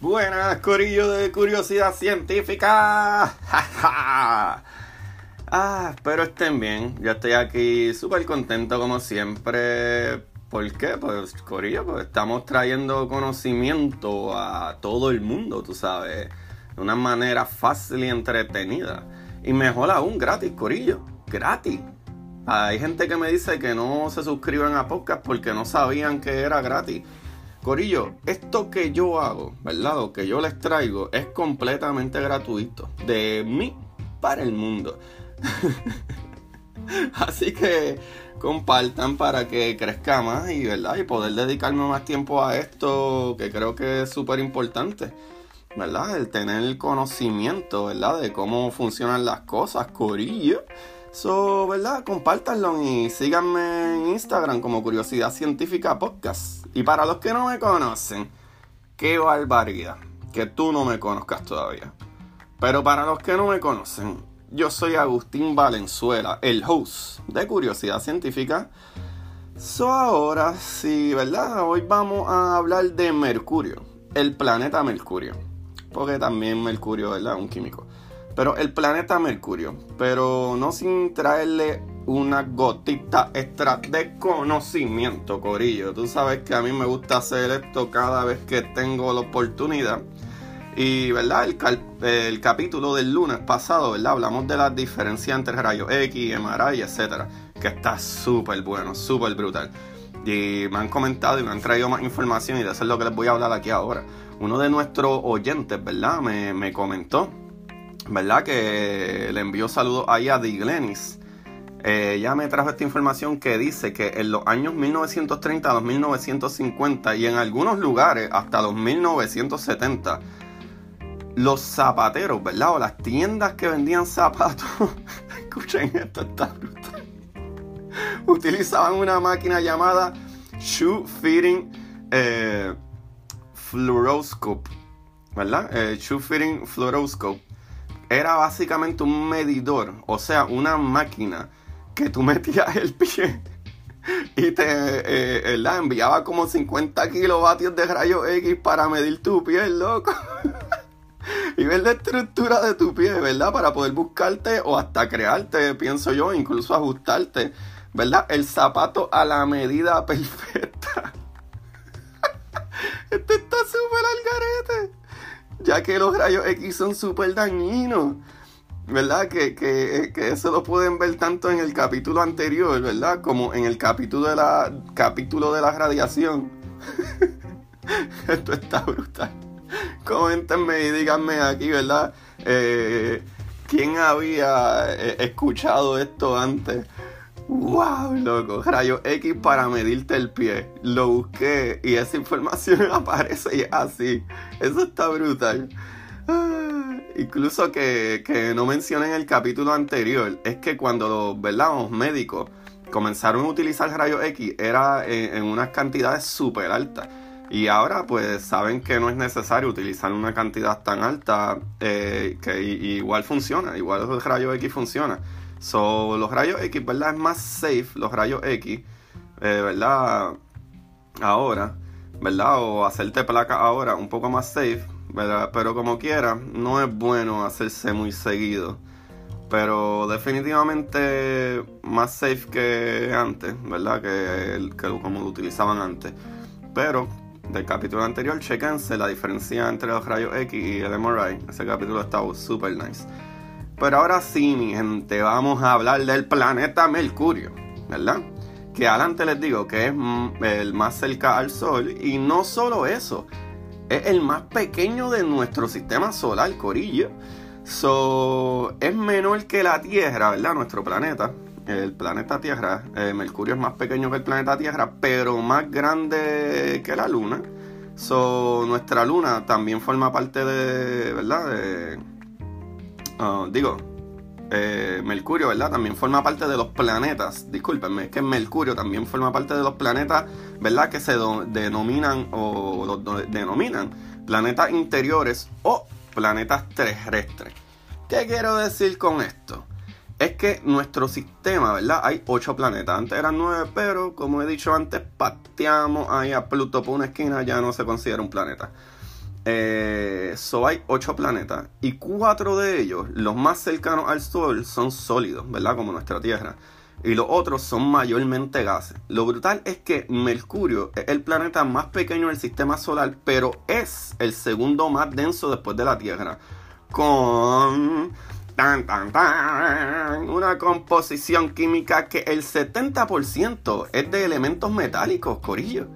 Buenas, Corillo de Curiosidad Científica. ah, espero estén bien. Yo estoy aquí súper contento como siempre. ¿Por qué? Pues, Corillo, pues estamos trayendo conocimiento a todo el mundo, tú sabes. De una manera fácil y entretenida. Y mejor aún, gratis, Corillo. Gratis. Hay gente que me dice que no se suscriben a podcast porque no sabían que era gratis. Corillo, esto que yo hago, ¿verdad? Lo que yo les traigo es completamente gratuito. De mí para el mundo. Así que compartan para que crezca más y, ¿verdad? y poder dedicarme más tiempo a esto que creo que es súper importante. ¿Verdad? El tener el conocimiento, ¿verdad? De cómo funcionan las cosas, Corillo. So, ¿verdad? Compártanlo y síganme en Instagram como Curiosidad Científica Podcast. Y para los que no me conocen, qué barbaridad que tú no me conozcas todavía. Pero para los que no me conocen, yo soy Agustín Valenzuela, el host de Curiosidad Científica. So ahora sí, ¿verdad? Hoy vamos a hablar de Mercurio, el planeta Mercurio. Porque también Mercurio, ¿verdad? Un químico. Pero el planeta Mercurio. Pero no sin traerle una gotita extra de conocimiento, Corillo. Tú sabes que a mí me gusta hacer esto cada vez que tengo la oportunidad. Y, ¿verdad? El, capítulo del lunes pasado, ¿verdad? Hablamos de las diferencias entre rayos X, MRI, etcétera. Que está súper bueno, súper brutal. Y me han comentado y me han traído más información y de eso es lo que les voy a hablar aquí ahora. Uno de nuestros oyentes, ¿verdad? Me, me comentó ¿verdad? Que le envió saludos ahí a Diglenis. Eh, ella me trajo esta información que dice que en los años 1930 a los 1950 y en algunos lugares hasta los 1970, los zapateros, ¿verdad? O las tiendas que vendían zapatos, escuchen esto, está brutal, utilizaban una máquina llamada Shoe Fitting eh, Fluoroscope, ¿verdad? Eh, shoe Fitting Fluoroscope era básicamente un medidor, o sea, una máquina que tú metías el pie y te eh, la enviaba como 50 kilovatios de rayos X para medir tu pie, loco. y ver la estructura de tu pie, ¿verdad? Para poder buscarte o hasta crearte, pienso yo, incluso ajustarte, ¿verdad? El zapato a la medida perfecta. este está súper al garete ya que los rayos X son súper dañinos. ¿Verdad? Que, que, eso lo pueden ver tanto en el capítulo anterior, ¿verdad? Como en el capítulo de la, capítulo de la radiación. Esto está brutal. Coméntenme y díganme aquí, ¿verdad? Eh, ¿Quién había eh, escuchado esto antes? ¡Wow, loco! Rayo X para medirte el pie. Lo busqué y esa información aparece así. Eso está brutal. Incluso que, que, no mencioné en el capítulo anterior, es que cuando los, ¿verdad? los médicos comenzaron a utilizar rayos X era en, unas cantidades súper altas. Y ahora pues saben que no es necesario utilizar una cantidad tan alta eh, que igual funciona, igual el rayo X funciona. So, los rayos X, ¿verdad? Es más safe los rayos X, eh, ¿verdad? Ahora, ¿verdad? O hacerte placa ahora un poco más safe, ¿verdad? Pero como quiera, no es bueno hacerse muy seguido. Pero definitivamente más safe que antes, ¿verdad? Que, que como lo utilizaban antes. Pero del capítulo anterior, chequense la diferencia entre los rayos X y el MRI. Ese capítulo está super nice. Pero ahora sí, mi gente, vamos a hablar del planeta Mercurio, ¿verdad? Que adelante les digo que es el más cerca al Sol y no solo eso, es el más pequeño de nuestro sistema solar, Corillo. So, es menor que la Tierra, ¿verdad? Nuestro planeta. El planeta Tierra, eh, Mercurio es más pequeño que el planeta Tierra, pero más grande que la Luna. So, nuestra Luna también forma parte de, ¿verdad? Ah, digo, eh, Mercurio, ¿verdad? También forma parte de los planetas, discúlpenme, es que Mercurio también forma parte de los planetas, ¿verdad? Que se denominan o los denominan planetas interiores o planetas terrestres. ¿Qué quiero decir con esto? Es que nuestro sistema, ¿verdad? Hay ocho planetas. Antes eran nueve, pero como he dicho antes, pateamos ahí a Pluto por una esquina, ya no se considera un planeta. Eh, so hay ocho planetas y cuatro de ellos, los más cercanos al Sol, son sólidos, ¿verdad? Como nuestra Tierra. Y los otros son mayormente gases. Lo brutal es que Mercurio es el planeta más pequeño del sistema solar, pero es el segundo más denso después de la Tierra. Con tan, tan, tan, una composición química que el 70% es de elementos metálicos, corillo.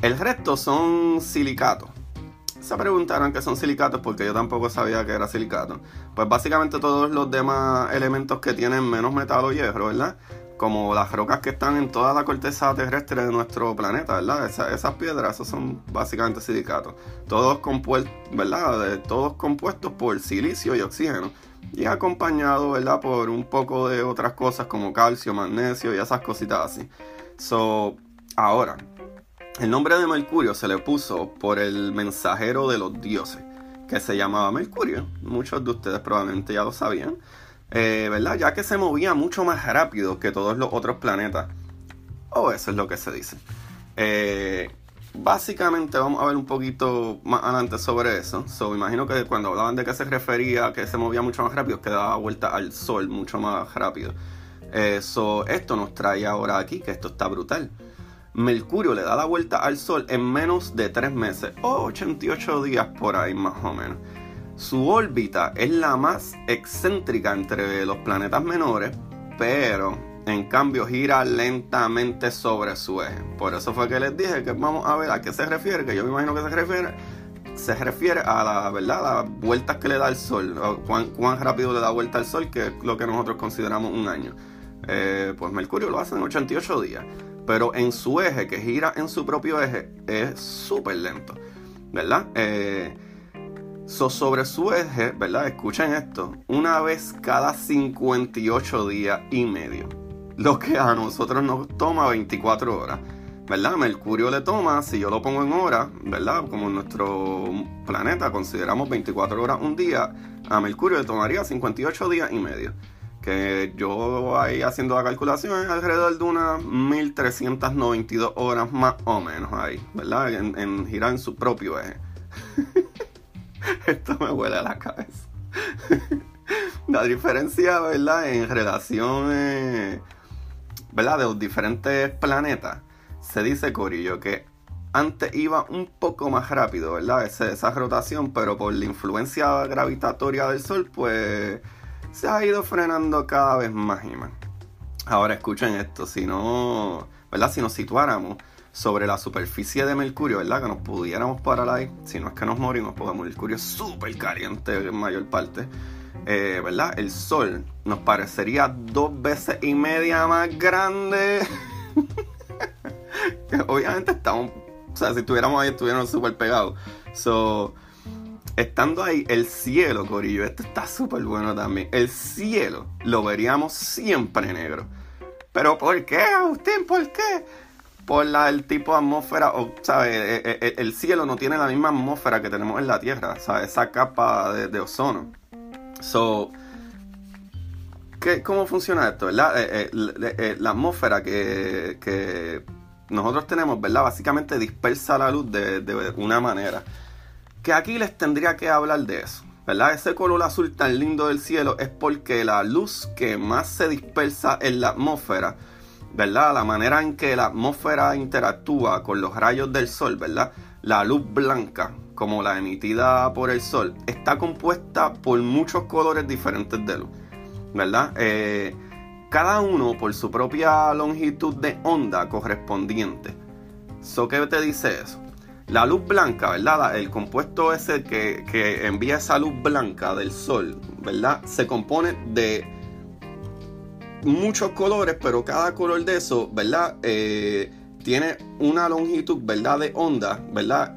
El resto son silicatos se preguntaron qué son silicatos porque yo tampoco sabía que era silicato. Pues básicamente todos los demás elementos que tienen menos metal o hierro, ¿verdad? Como las rocas que están en toda la corteza terrestre de nuestro planeta, ¿verdad? esas piedras, esos son básicamente silicatos. Todos ¿verdad? todos compuestos por silicio y oxígeno. Y acompañado, ¿verdad? Por un poco de otras cosas como calcio, magnesio y esas cositas así. So, ahora, el nombre de Mercurio se le puso por el mensajero de los dioses, que se llamaba Mercurio. Muchos de ustedes probablemente ya lo sabían, eh, ¿verdad? Ya que se movía mucho más rápido que todos los otros planetas. O eso es lo que se dice. Eh, básicamente vamos a ver un poquito más adelante sobre eso. So, imagino que cuando hablaban de que se refería a que se movía mucho más rápido, que daba vuelta al sol mucho más rápido. Eso, eh, esto nos trae ahora aquí, que esto está brutal. Mercurio le da la vuelta al Sol en menos de 3 meses o 88 días por ahí más o menos. Su órbita es la más excéntrica entre los planetas menores, pero en cambio gira lentamente sobre su eje. Por eso fue que les dije que vamos a ver a qué se refiere, que yo me imagino que se refiere se refiere a la verdad las vueltas que le da el sol, cuán, cuán rápido le da vuelta al sol, que es lo que nosotros consideramos un año. Eh, pues Mercurio lo hace en 88 días pero en su eje, que gira en su propio eje, es súper lento, ¿verdad? Eh, sobre su eje, ¿verdad? Escuchen esto, una vez cada 58 días y medio, lo que a nosotros nos toma 24 horas. ¿verdad? Mercurio le toma, si yo lo pongo en horas, ¿verdad? Como en nuestro planeta consideramos 24 horas un día, a Mercurio le tomaría 58 días y medio que yo ahí haciendo la calculación es alrededor de unas 1392 horas más o menos ahí, ¿verdad? En, girar en su propio eje. Esto me huele a la cabeza. la diferencia, ¿verdad? En relación, ¿verdad? De los diferentes planetas. Se dice, Corillo, que antes iba un poco más rápido, ¿verdad? esa rotación, pero por la influencia gravitatoria del Sol, pues se ha ido frenando cada vez más y más. Ahora escuchen esto, si no, ¿verdad? Si nos situáramos sobre la superficie de Mercurio, ¿verdad? Que nos pudiéramos parar ahí, si no es que nos morimos, porque Mercurio es súper caliente en mayor parte, eh, ¿verdad? El Sol nos parecería dos veces y media más grande. Obviamente estamos, o sea, si estuviéramos ahí, estuviéramos súper pegados. So, Estando ahí, el cielo, Corillo, esto está súper bueno también. El cielo lo veríamos siempre negro. ¿Pero por qué, Agustín? ¿Por qué? Por la, el tipo de atmósfera, o, ¿sabes? El, cielo no tiene la misma atmósfera que tenemos en la Tierra, ¿sabes? Esa capa de, ozono. So, ¿qué, ¿cómo funciona esto, verdad? Eh, eh, eh, la atmósfera que, nosotros tenemos, ¿verdad? Básicamente dispersa la luz de una manera que aquí les tendría que hablar de eso. ¿verdad? Ese color azul tan lindo del cielo es porque la luz que más se dispersa en la atmósfera, ¿verdad? La manera en que la atmósfera interactúa con los rayos del sol, ¿verdad? La luz blanca, como la emitida por el sol, está compuesta por muchos colores diferentes de luz, ¿verdad? Eh, cada uno por su propia longitud de onda correspondiente. ¿So qué te dice eso? La luz blanca, ¿verdad? El compuesto ese que, envía esa luz blanca del sol, ¿verdad? Se compone de muchos colores, pero cada color de eso, ¿verdad? Eh, tiene una longitud, ¿verdad? De onda, ¿verdad?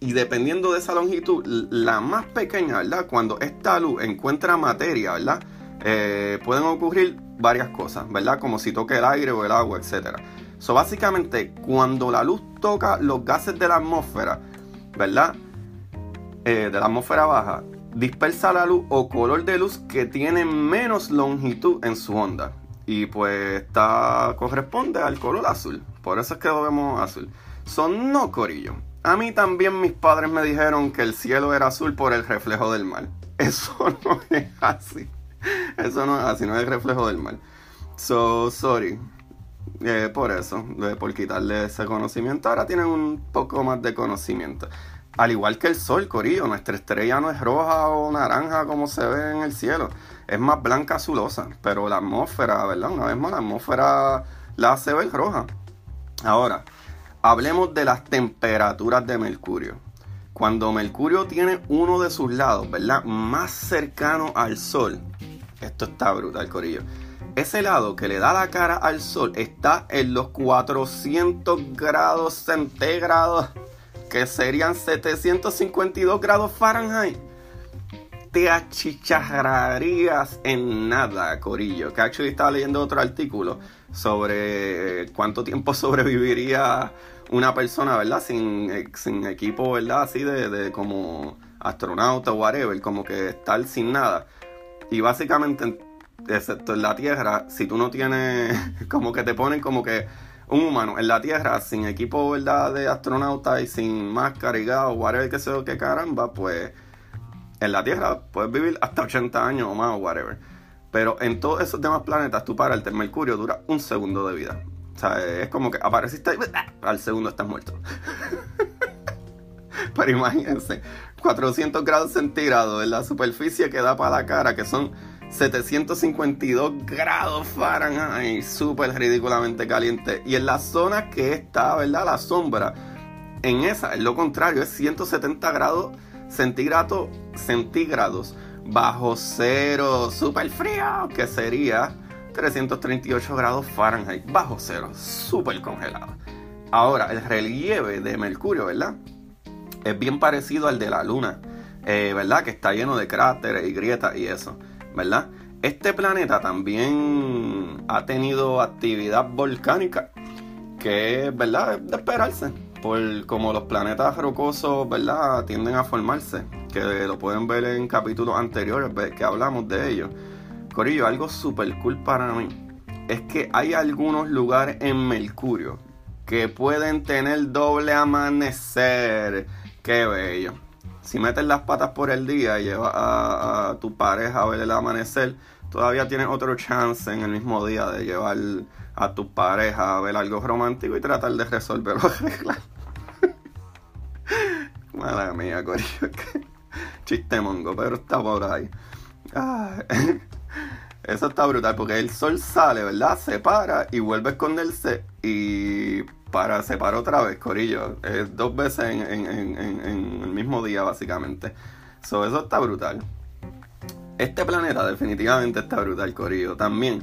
Y dependiendo de esa longitud, la más pequeña, ¿verdad? Cuando esta luz encuentra materia, ¿verdad? Eh, pueden ocurrir varias cosas, ¿verdad? Como si toque el aire o el agua, etcétera. So, básicamente, cuando la luz toca los gases de la atmósfera, ¿verdad? Eh, de la atmósfera baja, dispersa la luz o color de luz que tiene menos longitud en su onda. Y pues está, corresponde al color azul. Por eso es que lo vemos azul. Son no corillo. A mí también mis padres me dijeron que el cielo era azul por el reflejo del mar. Eso no es así. Eso no es así, no es el reflejo del mar. So, sorry. Eh, por eso, por quitarle ese conocimiento. Ahora tienen un poco más de conocimiento. Al igual que el sol, Corillo, nuestra estrella no es roja o naranja como se ve en el cielo. Es más blanca azulosa. Pero la atmósfera, ¿verdad? Una vez más, la atmósfera la hace ver roja. Ahora, hablemos de las temperaturas de Mercurio. Cuando Mercurio tiene uno de sus lados, ¿verdad? Más cercano al Sol. Esto está brutal, Corillo. Ese lado que le da la cara al Sol está en los 400 grados centígrados, que serían 752 grados Fahrenheit te achicharrarías en nada, Corillo. Que actually estaba leyendo otro artículo sobre cuánto tiempo sobreviviría una persona, ¿verdad? Sin, eh, sin equipo, ¿verdad? Así de, de como astronauta o whatever, como que estar sin nada. Y básicamente, excepto en la Tierra, si tú no tienes, como que te ponen como que un humano en la Tierra sin equipo, ¿verdad? De astronauta y sin máscara y o whatever que sea que caramba, pues en la Tierra puedes vivir hasta 80 años o más o whatever. Pero en todos esos demás planetas, tú para el Mercurio dura un segundo de vida. O sea, es como que apareciste y al segundo estás muerto. Pero imagínense, 400 grados centígrados en la superficie que da para la cara, que son 752 grados Fahrenheit, súper ridículamente caliente. Y en la zona que está, ¿verdad? La sombra, en esa, es lo contrario, es 170 grados centígrados, centígrados bajo cero, súper frío, que sería 338 grados Fahrenheit, bajo cero, súper congelado. Ahora, el relieve de Mercurio, ¿verdad? Es bien parecido al de la Luna, eh, ¿verdad? Que está lleno de cráteres y grietas y eso, ¿verdad? Este planeta también ha tenido actividad volcánica, que es, ¿verdad? De esperarse por como los planetas rocosos, ¿verdad? Tienden a formarse, que lo pueden ver en capítulos anteriores que hablamos de ello. Corillo, algo súper cool para mí es que hay algunos lugares en Mercurio que pueden tener doble amanecer. Qué bello. Si metes las patas por el día y llevas a, tu pareja a ver el amanecer, todavía tienes otro chance en el mismo día de llevar a tu pareja a ver algo romántico y tratar de resolverlo. Mala mía, corillo. Chiste mongo, pero está por ahí. Eso está brutal porque el sol sale, ¿verdad? Se para y vuelve a esconderse y para se para otra vez, Corillo. Dos veces en, el mismo día, básicamente. So, eso está brutal. Este planeta definitivamente está brutal, Corillo. También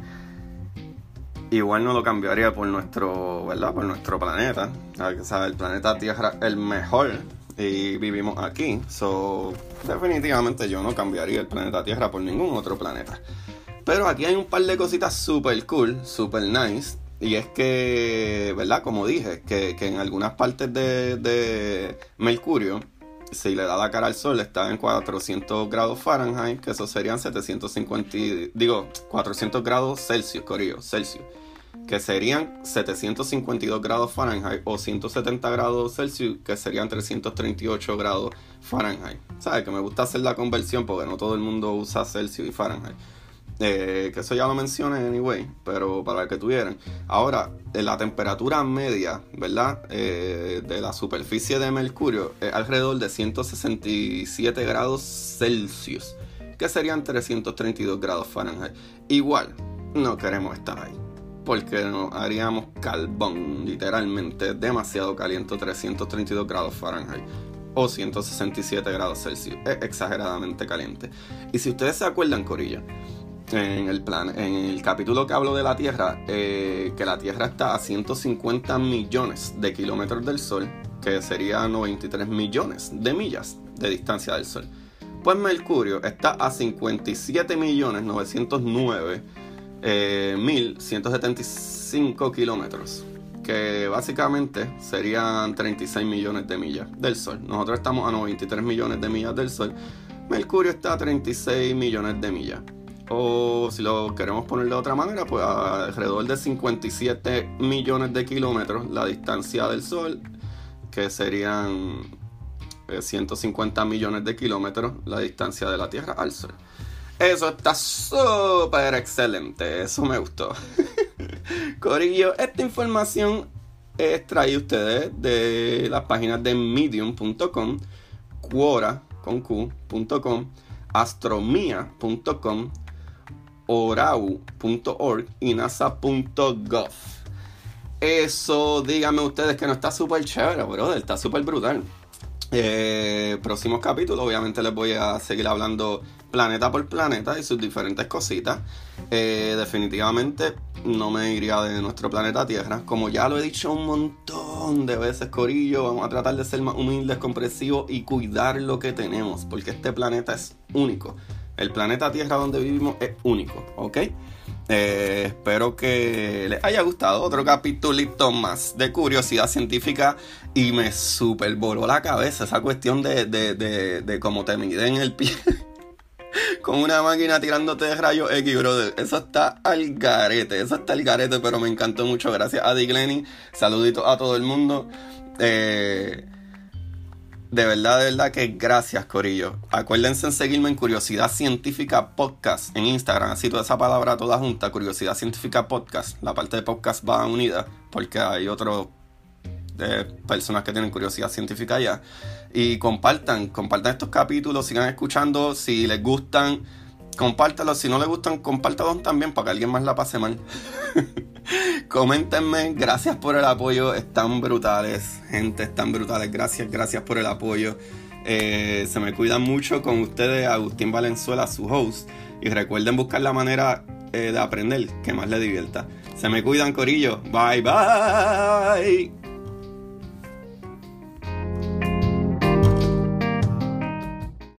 igual no lo cambiaría por nuestro, ¿verdad? Por nuestro planeta. El planeta Tierra el mejor y vivimos aquí. So, definitivamente yo no cambiaría el planeta Tierra por ningún otro planeta. Pero aquí hay un par de cositas super cool, super nice. Y es que, ¿verdad? Como dije, que, en algunas partes de, de, Mercurio, si le da la cara al sol, está en 400 grados Fahrenheit, que eso serían 750, digo, 400 grados Celsius, Corillo, Celsius que serían 752 grados Fahrenheit o 170 grados Celsius, que serían 338 grados Fahrenheit. ¿Sabes? Que me gusta hacer la conversión porque no todo el mundo usa Celsius y Fahrenheit. Eh, que eso ya lo mencioné anyway, pero para que tuvieran. Ahora, la temperatura media, ¿verdad? Eh, de la superficie de Mercurio es alrededor de 167 grados Celsius, que serían 332 grados Fahrenheit. Igual, no queremos estar ahí porque nos haríamos carbón, literalmente demasiado caliente, 332 grados Fahrenheit o 167 grados Celsius. Es exageradamente caliente. Y si ustedes se acuerdan, Corilla, en el plan, en el capítulo que hablo de la Tierra, eh, que la Tierra está a 150 millones de kilómetros del Sol, que sería 93 millones de millas de distancia del Sol. Pues Mercurio está a 57 millones 909 eh, 1175 kilómetros, que básicamente serían 36 millones de millas del Sol. Nosotros estamos a 93 millones de millas del Sol. Mercurio está a 36 millones de millas. O si lo queremos poner de otra manera, pues alrededor de 57 millones de kilómetros la distancia del Sol que serían 150 eh, millones de kilómetros la distancia de la Tierra al Sol. Eso está súper excelente, eso me gustó. Corillo, esta información es traída ustedes de las páginas de medium.com, quora con q.com, astromia.com, orau.org y nasa.gov. Eso, díganme ustedes que no está súper chévere, brother, está súper brutal. Eh, próximos capítulos, obviamente les voy a seguir hablando planeta por planeta y sus diferentes cositas. Eh, definitivamente no me iría de nuestro planeta Tierra. Como ya lo he dicho un montón de veces, Corillo, vamos a tratar de ser más humildes, comprensivos y cuidar lo que tenemos, porque este planeta es único. El planeta Tierra donde vivimos es único, ¿ok? Eh, espero que les haya gustado otro capítulito más de curiosidad científica y me super voló la cabeza esa cuestión de, de, de, cómo te miden el pie con una máquina tirándote de rayos X, brother. Eso está al garete, eso está al garete, pero me encantó mucho. Gracias a Dick Lenny, saluditos a todo el mundo. Eh, de verdad, de verdad que gracias, Corillo. Acuérdense en seguirme en Curiosidad Científica Podcast en Instagram. Así toda esa palabra toda junta, Curiosidad Científica Podcast. La parte de podcast va unida porque hay otras eh, personas que tienen curiosidad científica allá. Y compartan, compartan estos capítulos, sigan escuchando. Si les gustan, compártalos. Si no les gustan, compártalos también para que alguien más la pase mal. Coméntenme, gracias por el apoyo, están brutales, gente, están brutales, gracias, gracias por el apoyo. Eh, se me cuidan mucho con ustedes, Agustín Valenzuela, su host. Y recuerden buscar la manera eh, de aprender que más les divierta. Se me cuidan, Corillo. Bye, bye.